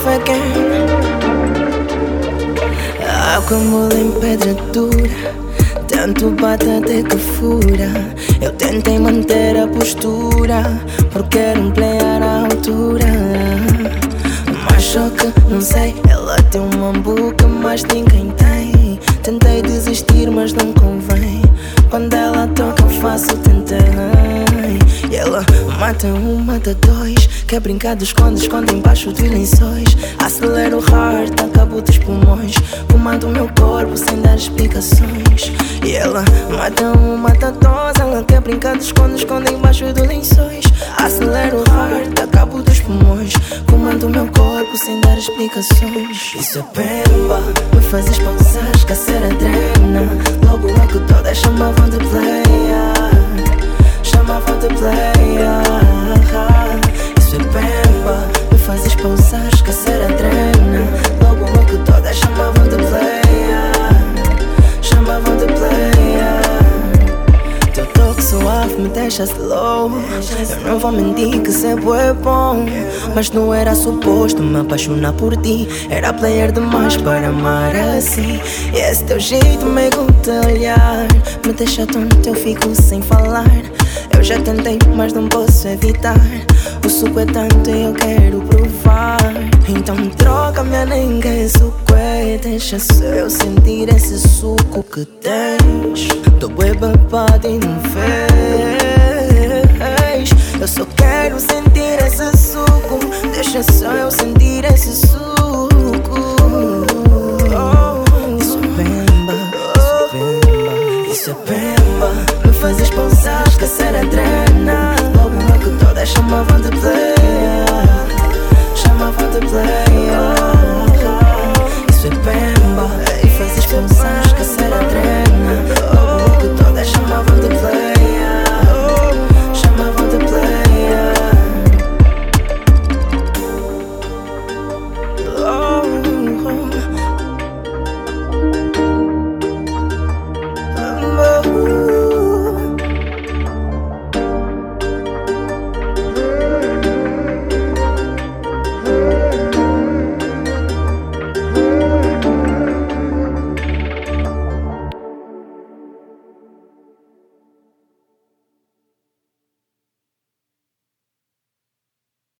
off again. Ah, Acumula em pedra dura, tanto bate até que fura. Eu tentei manter a postura, porque era um player à altura. Mas só que não sei, ela tem um uma que mais ninguém tem. Tentei desistir, mas não convém. Mata um, mata dois. Quer brincar de esconde, esconde embaixo de lençóis. Acelera o heart, acabo dos pulmões. Comando o meu corpo sem dar explicações. E ela mata um, mata dois Ela quer brincar de esconde, esconde embaixo de lençóis. Acelera o heart, acabo dos pulmões. Comando o meu corpo sem dar explicações. Isso é pemba, me fazes pausar, esquecer a drena. Logo, logo todas chamavam de player me deixa slow Eu não vou mentir que cê é bom Mas não era suposto me apaixonar por ti Era player demais para amar assim E esse teu jeito meio de olhar Me deixa tonto, eu fico sem falar eu já tentei, mas não posso evitar. O suco é tanto e eu quero provar. Deixa eu sentir esse suco que tens. Tô bem babado e não fez. Eu só quero sentir esse suco. Deixa só eu sentir esse suco. Isso é bemba, isso é bemba, isso é bemba. Me fazes pousar, esquecer a drena Logo, logo todas chamavam de player